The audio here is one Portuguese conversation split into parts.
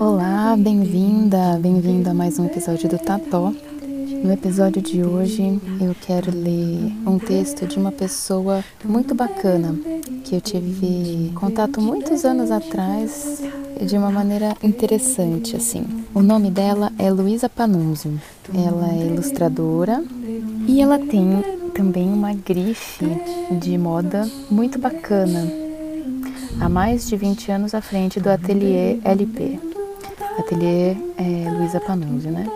Olá, bem-vinda, bem-vindo a mais um episódio do Tató. No episódio de hoje eu quero ler um texto de uma pessoa muito bacana que eu tive contato muitos anos atrás de uma maneira interessante assim. O nome dela é Luísa Panunzio. Ela é ilustradora e ela tem também uma grife de moda muito bacana. Há mais de 20 anos à frente do Ateliê LP. Ateliê é Luísa Panunzio, né?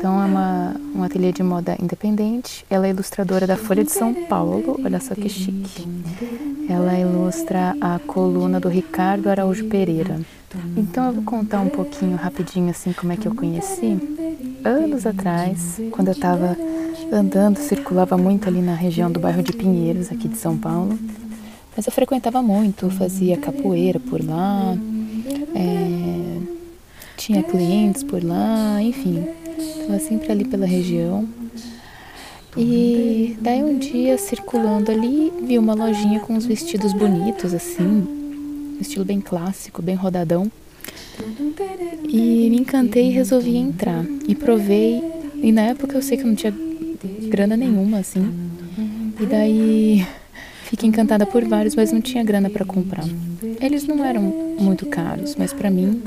Então é uma, um ateliê de moda independente. Ela é ilustradora da Folha de São Paulo, olha só que chique. Ela ilustra a coluna do Ricardo Araújo Pereira. Então eu vou contar um pouquinho rapidinho assim como é que eu conheci. Anos atrás, quando eu estava andando, circulava muito ali na região do bairro de Pinheiros, aqui de São Paulo. Mas eu frequentava muito, fazia capoeira por lá, é, tinha clientes por lá, enfim, Estava sempre ali pela região. E daí um dia, circulando ali, vi uma lojinha com uns vestidos bonitos, assim, estilo bem clássico, bem rodadão. E me encantei e resolvi entrar. E provei. E na época eu sei que eu não tinha grana nenhuma, assim. E daí fiquei encantada por vários, mas não tinha grana para comprar. Eles não eram muito caros, mas para mim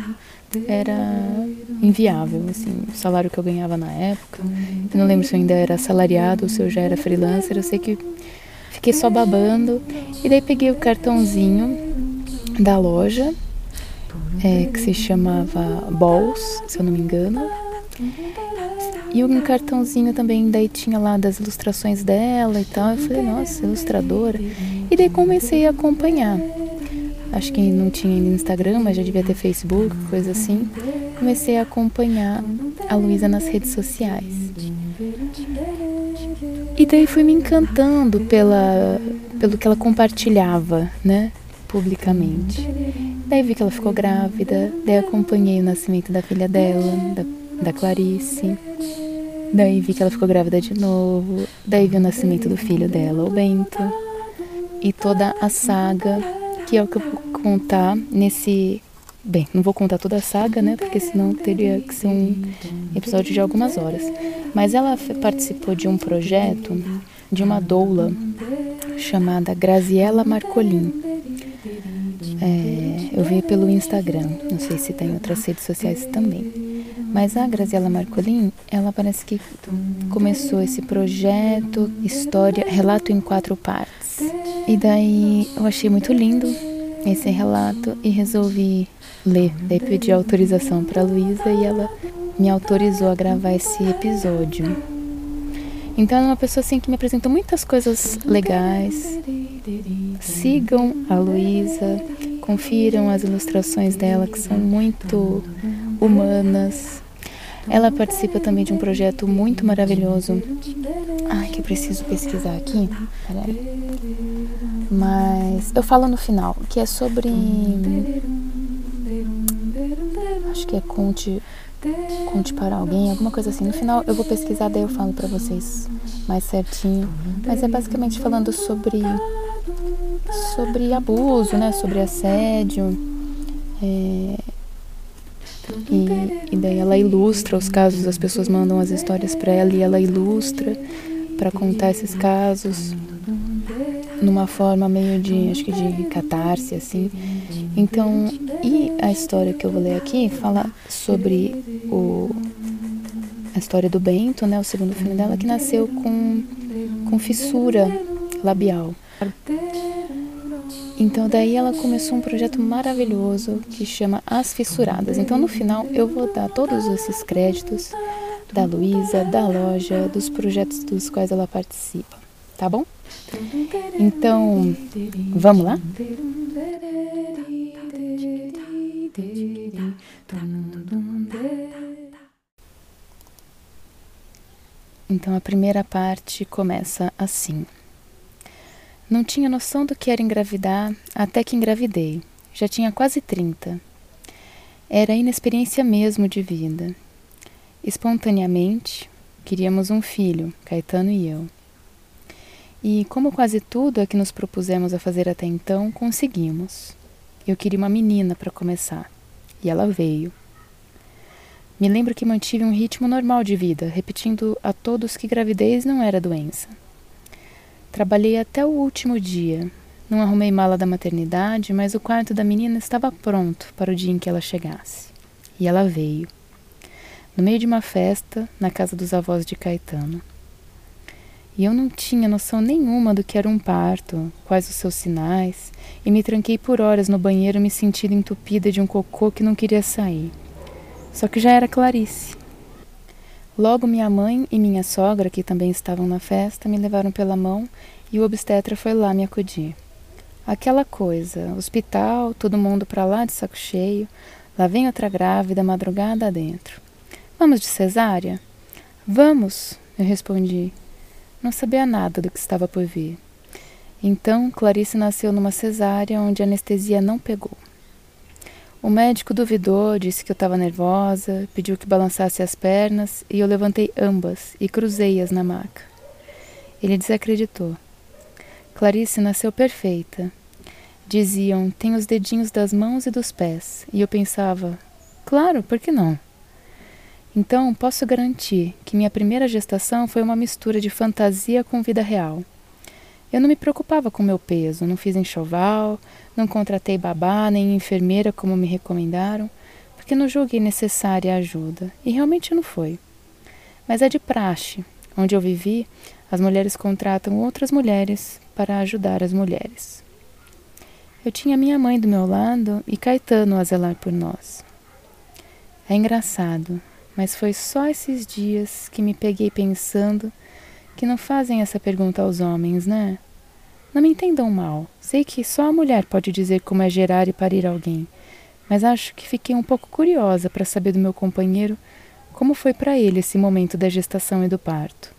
era inviável, assim, o salário que eu ganhava na época. Eu não lembro se eu ainda era assalariado ou se eu já era freelancer, eu sei que fiquei só babando. E daí peguei o cartãozinho da loja, é, que se chamava Balls, se eu não me engano. E um cartãozinho também, daí tinha lá das ilustrações dela e tal. Eu falei, nossa, ilustradora. E daí comecei a acompanhar acho que não tinha ainda Instagram, mas já devia ter Facebook, coisa assim. Comecei a acompanhar a Luísa nas redes sociais. E daí fui me encantando pela, pelo que ela compartilhava, né, publicamente. Daí vi que ela ficou grávida, daí acompanhei o nascimento da filha dela, da, da Clarice. Daí vi que ela ficou grávida de novo, daí vi o nascimento do filho dela, o Bento. E toda a saga que é o que eu vou contar nesse. Bem, não vou contar toda a saga, né? Porque senão teria que ser um episódio de algumas horas. Mas ela participou de um projeto de uma doula chamada Graziella Marcolin. É, eu vi pelo Instagram, não sei se tem outras redes sociais também. Mas a Graziella Marcolin, ela parece que começou esse projeto, história, relato em quatro partes. E daí eu achei muito lindo esse relato e resolvi ler. Daí pedi autorização para Luísa e ela me autorizou a gravar esse episódio. Então é uma pessoa assim que me apresentou muitas coisas legais. Sigam a Luísa, confiram as ilustrações dela que são muito humanas. Ela participa também de um projeto muito maravilhoso. Ai, que eu preciso pesquisar aqui. Peraí. Mas eu falo no final, que é sobre. Acho que é conte, conte para alguém, alguma coisa assim. No final eu vou pesquisar, daí eu falo para vocês mais certinho. Mas é basicamente falando sobre. sobre abuso, né? Sobre assédio. É, e, e ela ilustra os casos, as pessoas mandam as histórias para ela e ela ilustra para contar esses casos numa forma meio de, acho que de catarse, assim. Então, e a história que eu vou ler aqui fala sobre o, a história do Bento, né, o segundo filme dela, que nasceu com, com fissura labial. Então daí ela começou um projeto maravilhoso que chama As Fissuradas. Então no final eu vou dar todos esses créditos da Luísa, da loja, dos projetos dos quais ela participa, tá bom? Então, vamos lá? Então a primeira parte começa assim. Não tinha noção do que era engravidar até que engravidei. Já tinha quase 30. Era inexperiência mesmo de vida. Espontaneamente, queríamos um filho, Caetano e eu. E, como quase tudo a que nos propusemos a fazer até então, conseguimos. Eu queria uma menina para começar, e ela veio. Me lembro que mantive um ritmo normal de vida, repetindo a todos que gravidez não era doença. Trabalhei até o último dia. Não arrumei mala da maternidade, mas o quarto da menina estava pronto para o dia em que ela chegasse. E ela veio. No meio de uma festa, na casa dos avós de Caetano. E eu não tinha noção nenhuma do que era um parto, quais os seus sinais, e me tranquei por horas no banheiro me sentindo entupida de um cocô que não queria sair. Só que já era Clarice. Logo minha mãe e minha sogra, que também estavam na festa, me levaram pela mão e o obstetra foi lá me acudir. Aquela coisa, hospital, todo mundo para lá de saco cheio, lá vem outra grávida, madrugada dentro. Vamos de cesárea? Vamos, eu respondi. Não sabia nada do que estava por vir. Então, Clarice nasceu numa cesárea onde a anestesia não pegou. O médico duvidou, disse que eu estava nervosa, pediu que balançasse as pernas e eu levantei ambas e cruzei-as na maca. Ele desacreditou. Clarice nasceu perfeita. Diziam, tem os dedinhos das mãos e dos pés, e eu pensava, claro, por que não? Então, posso garantir que minha primeira gestação foi uma mistura de fantasia com vida real. Eu não me preocupava com meu peso, não fiz enxoval, não contratei babá nem enfermeira como me recomendaram, porque não julguei necessária a ajuda, e realmente não foi. Mas é de praxe. Onde eu vivi, as mulheres contratam outras mulheres para ajudar as mulheres. Eu tinha minha mãe do meu lado e Caetano a zelar por nós. É engraçado, mas foi só esses dias que me peguei pensando que não fazem essa pergunta aos homens, né? Não me entendam mal. Sei que só a mulher pode dizer como é gerar e parir alguém, mas acho que fiquei um pouco curiosa para saber do meu companheiro como foi para ele esse momento da gestação e do parto.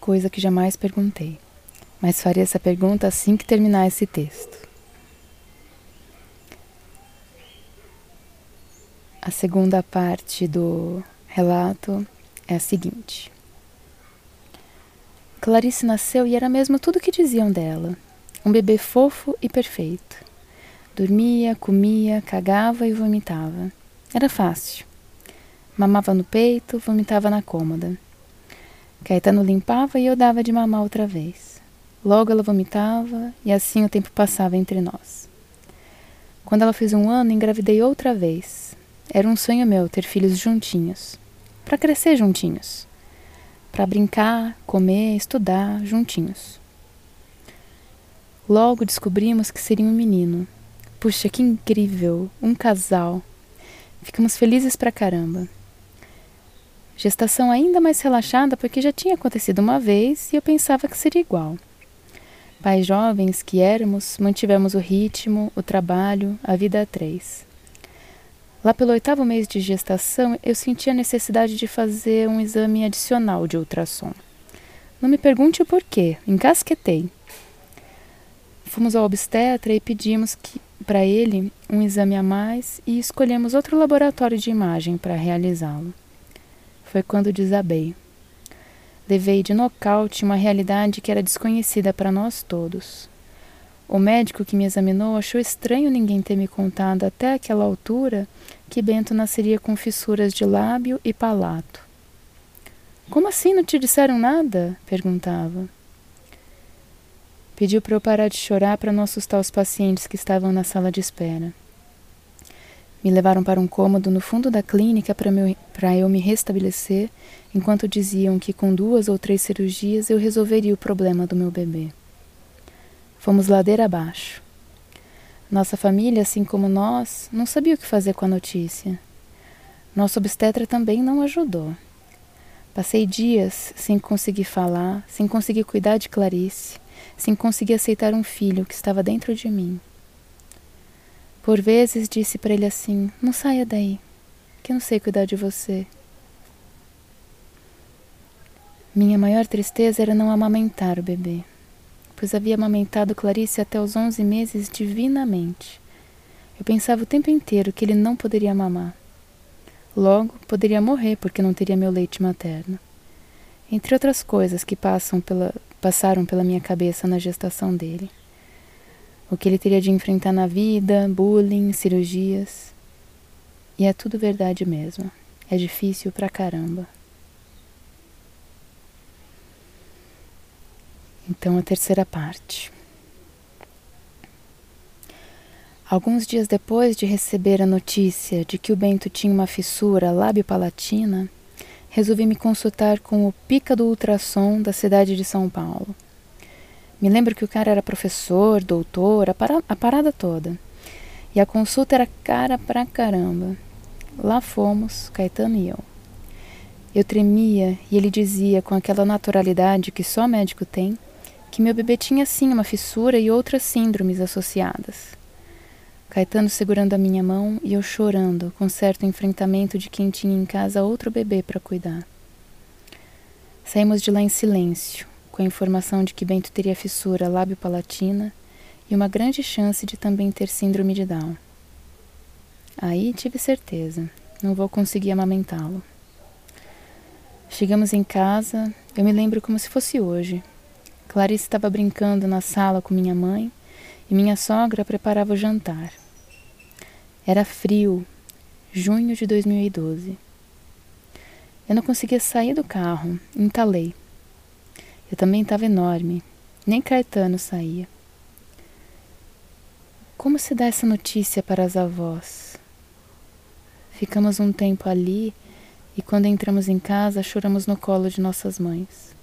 Coisa que jamais perguntei, mas farei essa pergunta assim que terminar esse texto. A segunda parte do relato é a seguinte. Clarice nasceu e era mesmo tudo o que diziam dela. Um bebê fofo e perfeito. Dormia, comia, cagava e vomitava. Era fácil. Mamava no peito, vomitava na cômoda. Caetano limpava e eu dava de mamar outra vez. Logo ela vomitava e assim o tempo passava entre nós. Quando ela fez um ano, engravidei outra vez. Era um sonho meu ter filhos juntinhos. Para crescer juntinhos para brincar, comer, estudar juntinhos. Logo descobrimos que seria um menino. Puxa, que incrível! Um casal. Ficamos felizes pra caramba. Gestação ainda mais relaxada porque já tinha acontecido uma vez e eu pensava que seria igual. Pais jovens que éramos, mantivemos o ritmo, o trabalho, a vida a três. Lá pelo oitavo mês de gestação, eu senti a necessidade de fazer um exame adicional de ultrassom. Não me pergunte o porquê, encasquetei. Fomos ao obstetra e pedimos para ele um exame a mais e escolhemos outro laboratório de imagem para realizá-lo. Foi quando desabei. Levei de nocaute uma realidade que era desconhecida para nós todos. O médico que me examinou achou estranho ninguém ter me contado até aquela altura que Bento nasceria com fissuras de lábio e palato. Como assim não te disseram nada? perguntava. Pediu para eu parar de chorar para não assustar os pacientes que estavam na sala de espera. Me levaram para um cômodo no fundo da clínica para eu me restabelecer, enquanto diziam que com duas ou três cirurgias eu resolveria o problema do meu bebê. Fomos ladeira abaixo. Nossa família, assim como nós, não sabia o que fazer com a notícia. Nosso obstetra também não ajudou. Passei dias sem conseguir falar, sem conseguir cuidar de Clarice, sem conseguir aceitar um filho que estava dentro de mim. Por vezes disse para ele assim: Não saia daí, que eu não sei cuidar de você. Minha maior tristeza era não amamentar o bebê pois havia amamentado Clarice até os onze meses divinamente. Eu pensava o tempo inteiro que ele não poderia mamar. Logo, poderia morrer porque não teria meu leite materno. Entre outras coisas que passam pela, passaram pela minha cabeça na gestação dele. O que ele teria de enfrentar na vida, bullying, cirurgias. E é tudo verdade mesmo. É difícil pra caramba. Então, a terceira parte. Alguns dias depois de receber a notícia de que o Bento tinha uma fissura lábio-palatina, resolvi me consultar com o pica do ultrassom da cidade de São Paulo. Me lembro que o cara era professor, doutor, a, para, a parada toda. E a consulta era cara pra caramba. Lá fomos, Caetano e eu. Eu tremia e ele dizia com aquela naturalidade que só médico tem que meu bebê tinha sim uma fissura e outras síndromes associadas. Caetano segurando a minha mão e eu chorando, com certo enfrentamento de quem tinha em casa outro bebê para cuidar. Saímos de lá em silêncio, com a informação de que Bento teria fissura lábio-palatina e uma grande chance de também ter síndrome de Down. Aí tive certeza, não vou conseguir amamentá-lo. Chegamos em casa, eu me lembro como se fosse hoje. Clarice estava brincando na sala com minha mãe e minha sogra preparava o jantar. Era frio, junho de 2012. Eu não conseguia sair do carro, entalei. Eu também estava enorme, nem Caetano saía. Como se dá essa notícia para as avós? Ficamos um tempo ali e quando entramos em casa choramos no colo de nossas mães.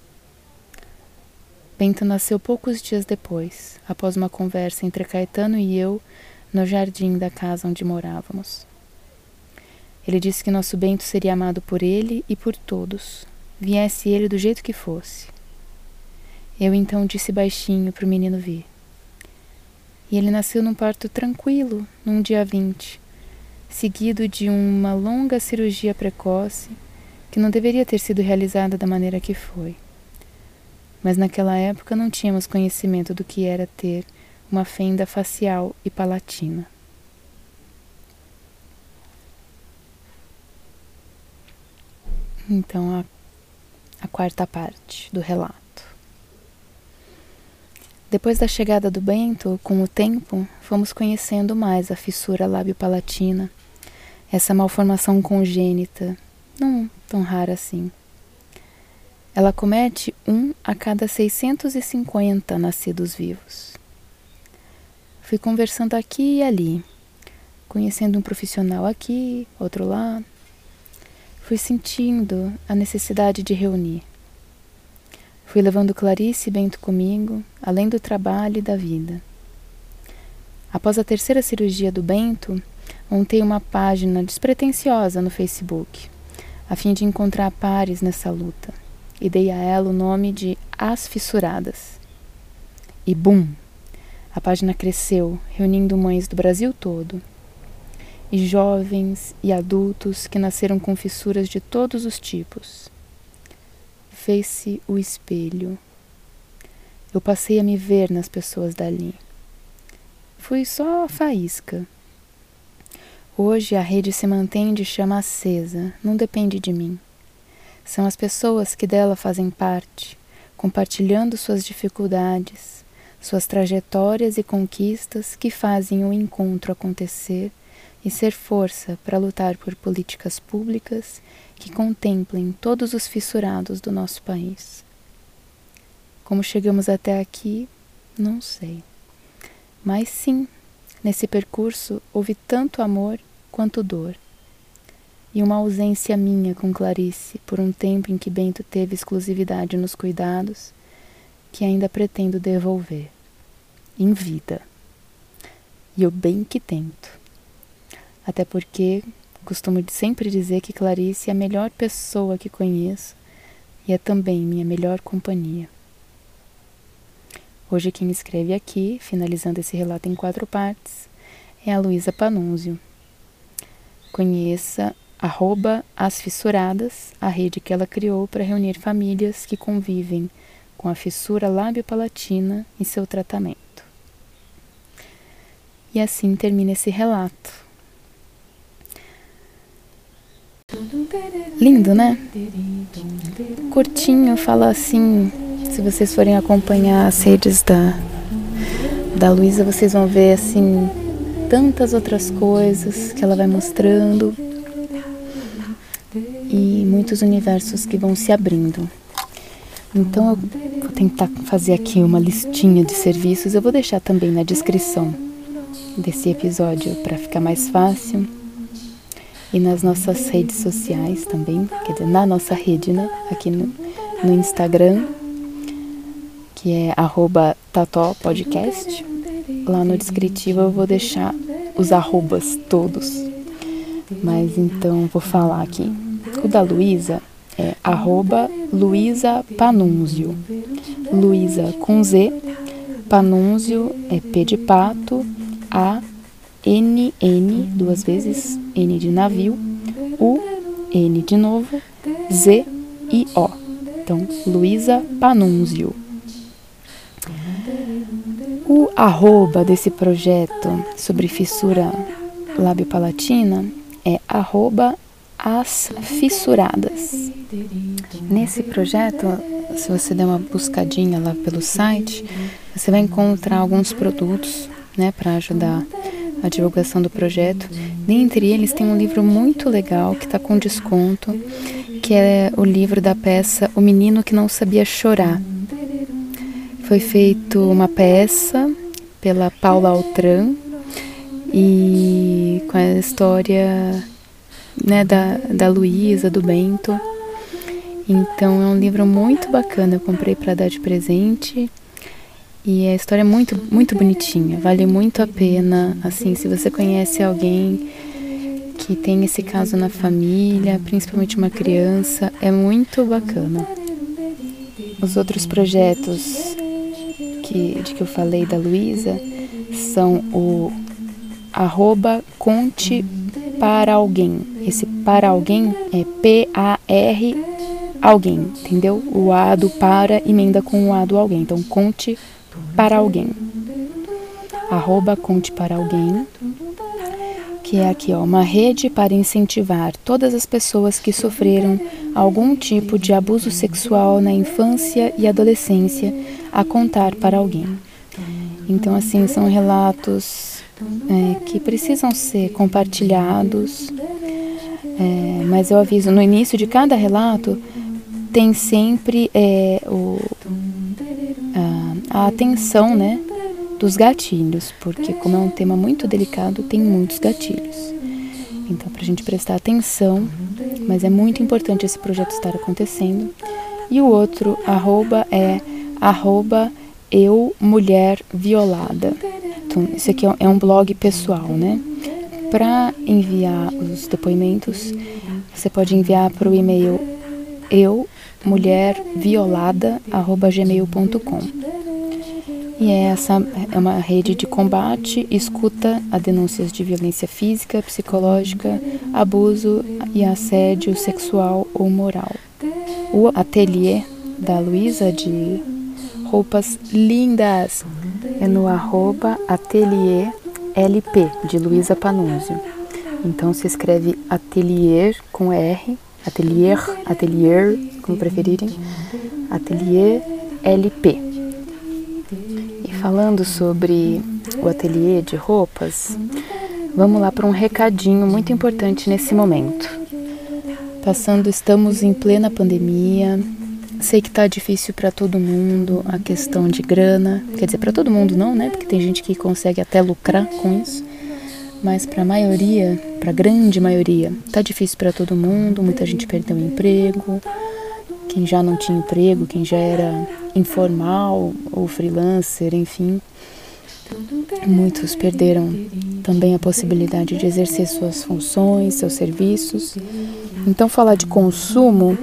Bento nasceu poucos dias depois, após uma conversa entre Caetano e eu no jardim da casa onde morávamos. Ele disse que nosso Bento seria amado por ele e por todos, viesse ele do jeito que fosse. Eu então disse baixinho para o menino vir. E ele nasceu num parto tranquilo, num dia 20, seguido de uma longa cirurgia precoce que não deveria ter sido realizada da maneira que foi mas naquela época não tínhamos conhecimento do que era ter uma fenda facial e palatina. Então, a, a quarta parte do relato. Depois da chegada do Bento, com o tempo, fomos conhecendo mais a fissura lábio-palatina, essa malformação congênita, não tão rara assim ela comete um a cada 650 nascidos vivos. Fui conversando aqui e ali, conhecendo um profissional aqui, outro lá. Fui sentindo a necessidade de reunir. Fui levando Clarice e Bento comigo, além do trabalho e da vida. Após a terceira cirurgia do Bento, montei uma página despretensiosa no Facebook, a fim de encontrar pares nessa luta e dei a ela o nome de As Fissuradas. E bum! A página cresceu, reunindo mães do Brasil todo. E jovens e adultos que nasceram com fissuras de todos os tipos. Fez-se o espelho. Eu passei a me ver nas pessoas dali. Fui só a faísca. Hoje a rede se mantém de chama acesa, não depende de mim. São as pessoas que dela fazem parte, compartilhando suas dificuldades, suas trajetórias e conquistas que fazem o encontro acontecer e ser força para lutar por políticas públicas que contemplem todos os fissurados do nosso país. Como chegamos até aqui, não sei. Mas sim, nesse percurso houve tanto amor quanto dor e uma ausência minha com Clarice por um tempo em que Bento teve exclusividade nos cuidados, que ainda pretendo devolver, em vida. E eu bem que tento. Até porque costumo sempre dizer que Clarice é a melhor pessoa que conheço e é também minha melhor companhia. Hoje quem escreve aqui, finalizando esse relato em quatro partes, é a Luísa Panunzio. Conheça arroba As Fissuradas, a rede que ela criou para reunir famílias que convivem com a fissura lábio-palatina em seu tratamento. E assim termina esse relato. Lindo, né? Curtinho, fala assim. Se vocês forem acompanhar as redes da, da Luísa, vocês vão ver assim tantas outras coisas que ela vai mostrando e muitos universos que vão se abrindo. Então eu vou tentar fazer aqui uma listinha de serviços. Eu vou deixar também na descrição desse episódio para ficar mais fácil. E nas nossas redes sociais também, quer dizer, na nossa rede, né? Aqui no, no Instagram, que é arroba Podcast. Lá no descritivo eu vou deixar os arrobas todos. Mas então vou falar aqui. O da Luísa é arroba Luísa Panunzio. Luísa com Z, Panunzio é P de pato, A, N, N, duas vezes, N de navio, U, N de novo, Z e O. Então, Luísa Panunzio. O arroba desse projeto sobre fissura lábio-palatina é arroba as fissuradas. Nesse projeto, se você der uma buscadinha lá pelo site, você vai encontrar alguns produtos né, para ajudar a divulgação do projeto. Dentre eles tem um livro muito legal que está com desconto, que é o livro da peça O Menino que Não Sabia Chorar. Foi feito uma peça pela Paula Altran e com a história né, da, da Luísa, do Bento. Então é um livro muito bacana, eu comprei para dar de presente. E a história é muito, muito bonitinha, vale muito a pena. Assim, se você conhece alguém que tem esse caso na família, principalmente uma criança, é muito bacana. Os outros projetos que, de que eu falei da Luísa são o arroba conte para alguém. Esse para alguém é P-A-R alguém, entendeu? O A do para emenda com o A do alguém. Então, conte para alguém. Arroba conte para alguém. Que é aqui, ó, uma rede para incentivar todas as pessoas que sofreram algum tipo de abuso sexual na infância e adolescência a contar para alguém. Então, assim, são relatos é, que precisam ser compartilhados. É, mas eu aviso, no início de cada relato tem sempre é, o, a, a atenção né, dos gatilhos, porque como é um tema muito delicado, tem muitos gatilhos. Então, para a gente prestar atenção, mas é muito importante esse projeto estar acontecendo. E o outro arroba é arroba eu mulher violada. Então, isso aqui é um blog pessoal, né? Para enviar os depoimentos, você pode enviar para o e-mail eu mulherviolada@gmail.com. E essa é uma rede de combate, escuta a denúncias de violência física, psicológica, abuso e assédio sexual ou moral. O ateliê da Luísa de roupas lindas é no arroba atelier LP, de Luísa Panunzio. Então se escreve atelier com R, atelier, atelier, como preferirem, atelier LP. E falando sobre o ateliê de roupas, vamos lá para um recadinho muito importante nesse momento. Passando, estamos em plena pandemia, Sei que tá difícil para todo mundo a questão de grana, quer dizer, para todo mundo não, né? Porque tem gente que consegue até lucrar com isso. Mas para a maioria, para a grande maioria, tá difícil para todo mundo, muita gente perdeu o emprego. Quem já não tinha emprego, quem já era informal ou freelancer, enfim, Muitos perderam também a possibilidade de exercer suas funções, seus serviços. Então, falar de consumo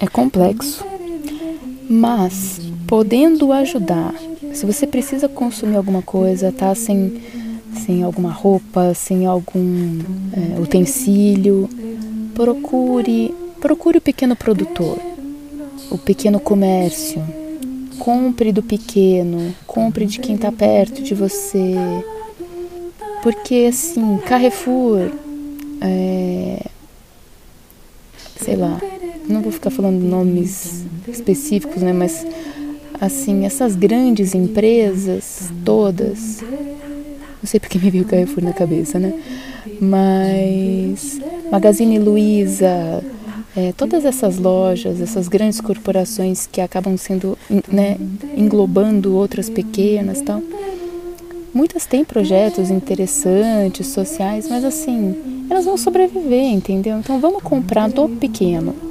é complexo, mas podendo ajudar, se você precisa consumir alguma coisa, tá sem, sem alguma roupa, sem algum é, utensílio, procure, procure o pequeno produtor, o pequeno comércio. Compre do pequeno, compre de quem está perto de você. porque assim, Carrefour, é, sei lá, não vou ficar falando nomes específicos, né, mas assim, essas grandes empresas todas, não sei porque me veio Carrefour na cabeça, né? Mas Magazine Luiza, é, todas essas lojas, essas grandes corporações que acabam sendo, né, englobando outras pequenas, tal. Muitas têm projetos interessantes, sociais, mas assim, elas vão sobreviver, entendeu? Então vamos comprar do pequeno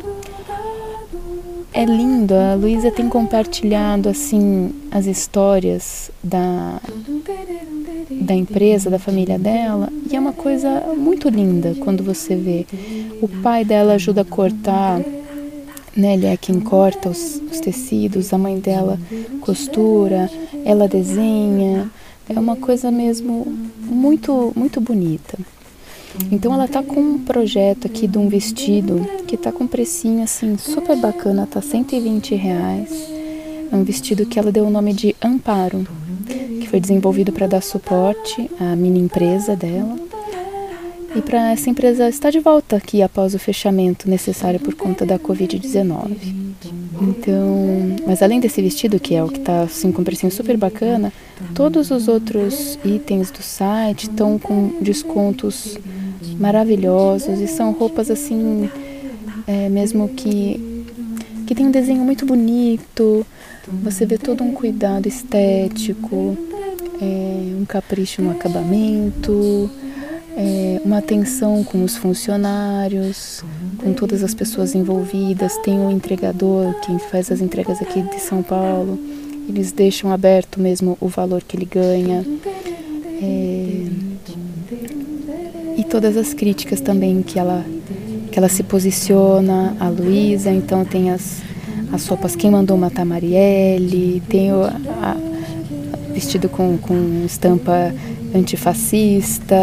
é lindo. A Luísa tem compartilhado assim as histórias da da empresa, da família dela, e é uma coisa muito linda quando você vê. O pai dela ajuda a cortar, né? Ele é quem corta os, os tecidos, a mãe dela costura, ela desenha. É uma coisa mesmo muito muito bonita. Então ela tá com um projeto aqui de um vestido que tá com um precinho assim super bacana, tá 120 reais. É um vestido que ela deu o nome de Amparo, que foi desenvolvido para dar suporte à mini empresa dela e para essa empresa estar de volta aqui após o fechamento necessário por conta da Covid-19. Então, mas além desse vestido, que é o que está assim, com um precinho super bacana, todos os outros itens do site estão com descontos maravilhosos e são roupas assim, é, mesmo que, que tem um desenho muito bonito, você vê todo um cuidado estético, é, um capricho no acabamento, é, uma atenção com os funcionários, com todas as pessoas envolvidas. Tem um entregador, quem faz as entregas aqui de São Paulo, eles deixam aberto mesmo o valor que ele ganha. É, todas as críticas também que ela que ela se posiciona, a Luísa, então tem as, as sopas Quem Mandou Matar Marielle, tem o a, vestido com, com estampa antifascista,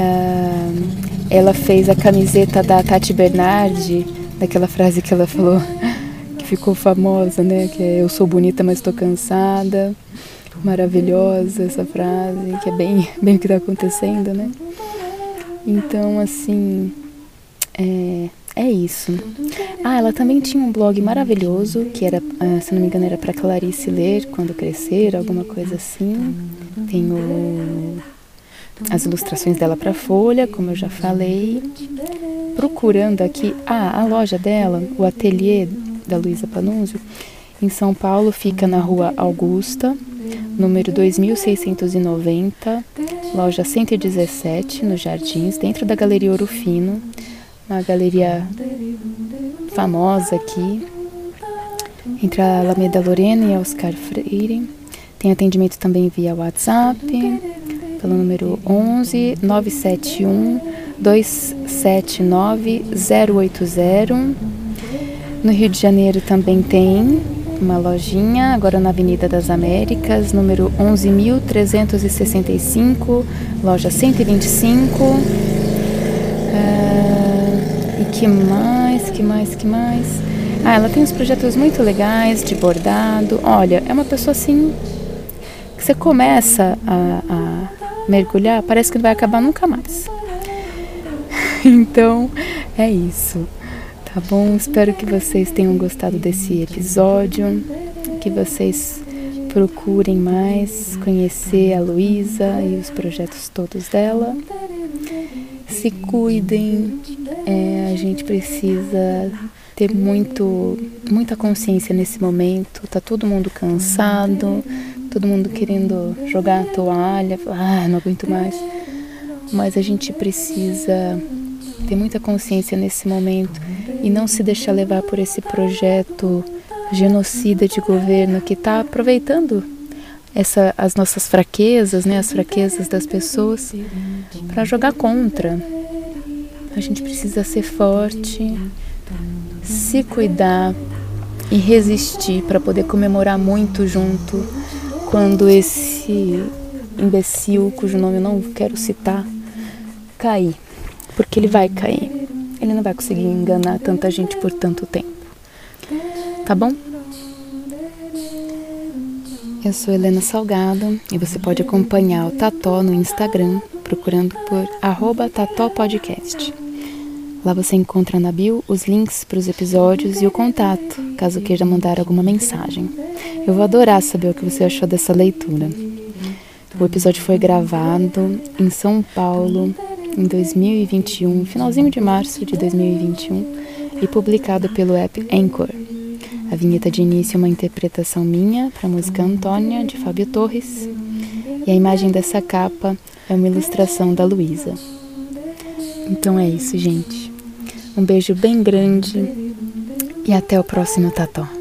uh, ela fez a camiseta da Tati Bernardi, daquela frase que ela falou, que ficou famosa, né? Que é Eu sou bonita, mas estou cansada. Maravilhosa essa frase, que é bem, bem o que está acontecendo, né? Então, assim, é, é isso. Ah, ela também tinha um blog maravilhoso, que era, ah, se não me engano, era para Clarice ler quando crescer, alguma coisa assim. Tem o, as ilustrações dela para Folha, como eu já falei. Procurando aqui, ah, a loja dela, o ateliê da Luísa Panunzio, em São Paulo, fica na rua Augusta, número 2690, loja 117, nos Jardins, dentro da Galeria Ouro Fino, uma galeria famosa aqui, entre a Alameda Lorena e a Oscar Freire. Tem atendimento também via WhatsApp, pelo número 11 971 279 080. No Rio de Janeiro também tem uma lojinha, agora na Avenida das Américas, número 11.365, loja 125. Uh, e que mais, que mais, que mais? Ah, ela tem uns projetos muito legais de bordado. Olha, é uma pessoa assim que você começa a, a mergulhar, parece que não vai acabar nunca mais. então, é isso. Tá bom? Espero que vocês tenham gostado desse episódio, que vocês procurem mais conhecer a Luísa e os projetos todos dela. Se cuidem, é, a gente precisa ter muito, muita consciência nesse momento. Tá todo mundo cansado, todo mundo querendo jogar a toalha, ah, não aguento mais. Mas a gente precisa ter muita consciência nesse momento e não se deixar levar por esse projeto genocida de governo que está aproveitando essa, as nossas fraquezas, né, as fraquezas das pessoas, para jogar contra. A gente precisa ser forte, se cuidar e resistir para poder comemorar muito junto quando esse imbecil, cujo nome eu não quero citar, cair. Porque ele vai cair. Ele não vai conseguir enganar tanta gente por tanto tempo. Tá bom? Eu sou Helena Salgado e você pode acompanhar o Tató no Instagram procurando por arroba tatópodcast. Lá você encontra na bio os links para os episódios e o contato, caso queira mandar alguma mensagem. Eu vou adorar saber o que você achou dessa leitura. O episódio foi gravado em São Paulo em 2021, finalzinho de março de 2021, e publicado pelo app Anchor. A vinheta de início é uma interpretação minha para a música Antônia, de Fábio Torres, e a imagem dessa capa é uma ilustração da Luísa. Então é isso, gente. Um beijo bem grande e até o próximo Tató.